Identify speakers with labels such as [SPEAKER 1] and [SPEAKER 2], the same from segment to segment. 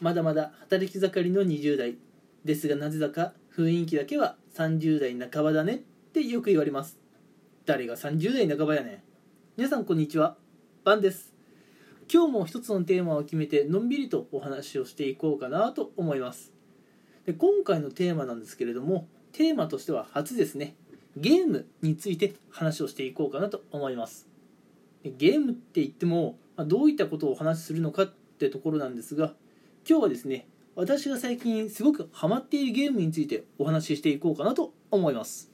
[SPEAKER 1] まだまだ働き盛りの20代。ですがなぜだか雰囲気だけは30代半ばだね。ってよく言われます。誰が30代半ばやねん。皆さんこんにちは。バンです。今日も一つのテーマを決めてのんびりとお話をしていこうかなと思います。で今回のテーマなんですけれどもテーマとしては初ですね。ゲームについて話をしていこうかなと思います。でゲームって言ってもまどういったことをお話しするのかってところなんですが今日はですね私が最近すごくハマっているゲームについてお話ししていこうかなと思います。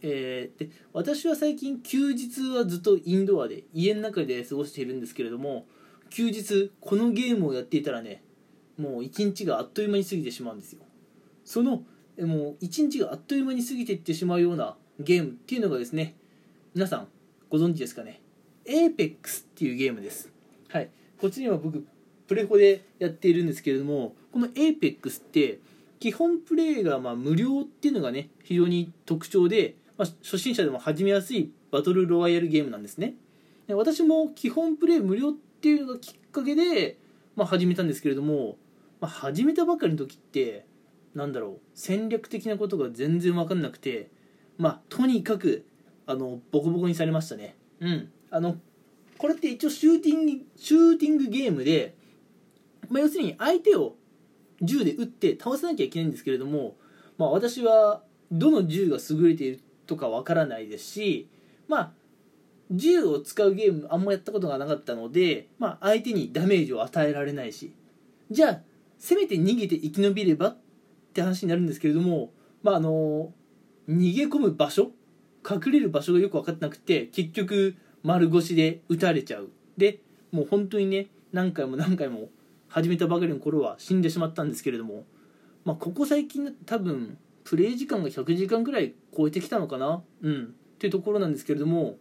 [SPEAKER 1] えー、で私は最近休日はずっとインドアで家の中で過ごしているんですけれども休日このゲームをやっていたらねもう一日があっという間に過ぎてしまうんですよ。そのもう一日があっという間に過ぎていってしまうようなゲームっていうのがですね皆さんご存知ですかね？APEX っていうゲームです。はい。こっちには僕プレホでやっているんですけれどもこの APEX って基本プレイがま無料っていうのがね非常に特徴でまあ、初心者でも始めやすいバトルロワイヤルゲームなんですね。で私も基本プレイ無料っていうのがきっかけで、まあ、始めたんですけれども、まあ、始めたばかりの時ってなんだろう戦略的なことが全然分かんなくてまあとにかくあのボコボコにされましたね。うん。あのこれって一応シューティングシューティングゲームで、まあ、要するに相手を銃で撃って倒さなきゃいけないんですけれども、まあ、私はどの銃が優れているとかわからないですしまあ銃を使うゲームあんまやったことがなかったので、まあ、相手にダメージを与えられないしじゃあせめて逃げて生き延びればって話になるんですけれども、まあ、あの逃げ込む場所隠れる場所がよく分かってなくて結局丸腰で撃たれちゃう。でもう本当にね何回も何回も始めたばかりの頃は死んでしまったんですけれども、まあ、ここ最近多分プレイ時間が100時間ぐらい超えてきたのかな？うん。っていうところなんですけれども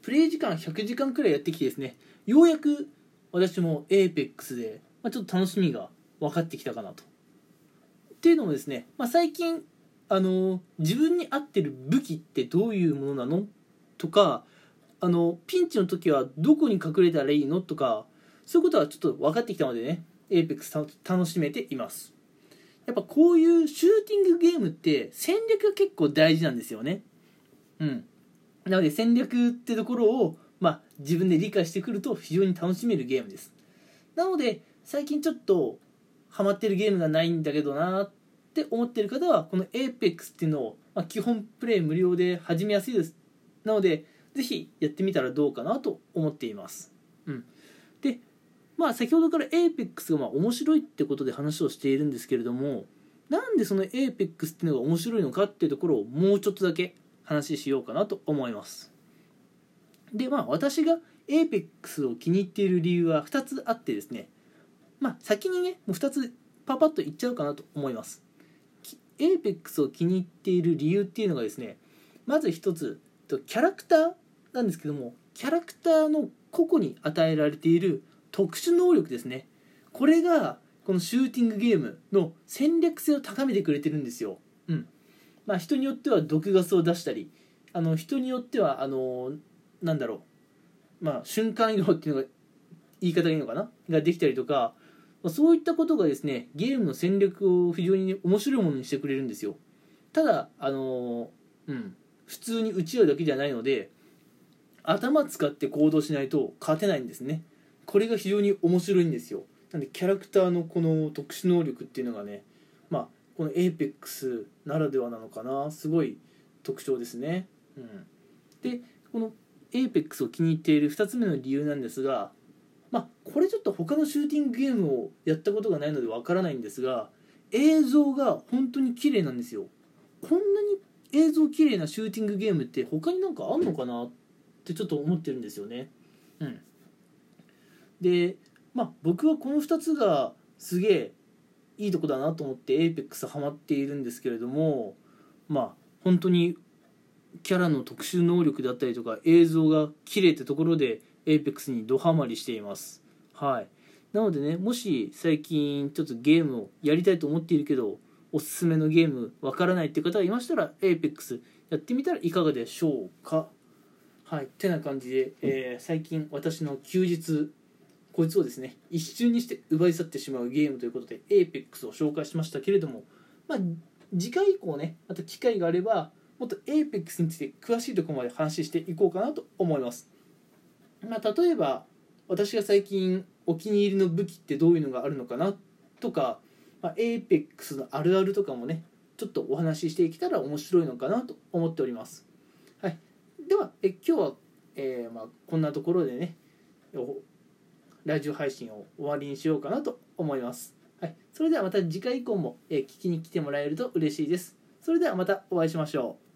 [SPEAKER 1] プレイ時間100時間くらいやってきてですねようやく私も APEX で、まあ、ちょっと楽しみが分かってきたかなと。っていうのもですね、まあ、最近あの自分に合ってる武器ってどういうものなの？とかあのピンチの時はどこに隠れたらいいの？とかそういうことはちょっと分かってきたのでね APEX 楽しめていますやっぱこういうシューティングゲームって戦略が結構大事なんですよね。うん。なので戦略ってところを、まあ、自分で理解してくると非常に楽しめるゲームです。なので最近ちょっとハマってるゲームがないんだけどなって思ってる方はこの APEX っていうのを、まあ、基本プレイ無料で始めやすいです。なのでぜひやってみたらどうかなと思っています。うん。まあ先ほどから APEX がまあ面白いってことで話をしているんですけれどもなんでその APEX っていうのが面白いのかっていうところをもうちょっとだけ話しようかなと思います。でまあ私が APEX を気に入っている理由は2つあってですね。まあ先にねもう2つパパッと言っちゃうかなと思います。APEX を気に入っている理由っていうのがですねまず1つキャラクターなんですけどもキャラクターの個々に与えられている特殊能力ですね。これがこのシューティングゲームの戦略性を高めてくれてるんですよ、うん。まあ、人によっては毒ガスを出したりあの人によってはあのなんだろう、まあ、瞬間移動っていうのが言い方がいいのかな？ができたりとかまそういったことがですねゲームの戦略を非常に面白いものにしてくれるんですよ。ただあのうん。普通に打ち合うだけじゃないので頭使って行動しないと勝てないんですね。これが非常に面白いんですよ。なんでキャラクターのこの特殊能力っていうのがねまあこの APEX ならではなのかな。すごい特徴ですね、うん、でこの APEX を気に入っている2つ目の理由なんですがまあこれちょっと他のシューティングゲームをやったことがないのでわからないんですが映像が本当に綺麗なんですよ。こんなに映像綺麗なシューティングゲームって他になんかあんのかなってちょっと思ってるんですよね。うん。でまあ僕はこの2つがすげえいいとこだなと思って APEX ハマっているんですけれどもまあ本当にキャラの特殊能力だったりとか映像が綺麗ってところで APEX にドハマりしています。はい。なのでねもし最近ちょっとゲームをやりたいと思っているけどおすすめのゲームわからないって方がいましたら APEX やってみたらいかがでしょうか。はい。てな感じで、えー、最近私の休日こいつをですね一瞬にして奪い去ってしまうゲームということで APEX を紹介しましたけれども、まあ、次回以降ねまた機会があればもっと APEX について詳しいところまで話していこうかなと思います、まあ、例えば私が最近お気に入りの武器ってどういうのがあるのかなとか、まあ、APEX のあるあるとかもねちょっとお話ししていけたら面白いのかなと思っております、はい、ではえ今日は、えーまあ、こんなところでねラジオ配信を終わりにしようかなと思います、はい、それではまた次回以降も、え聞きに来てもらえると嬉しいです。それではまたお会いしましょう。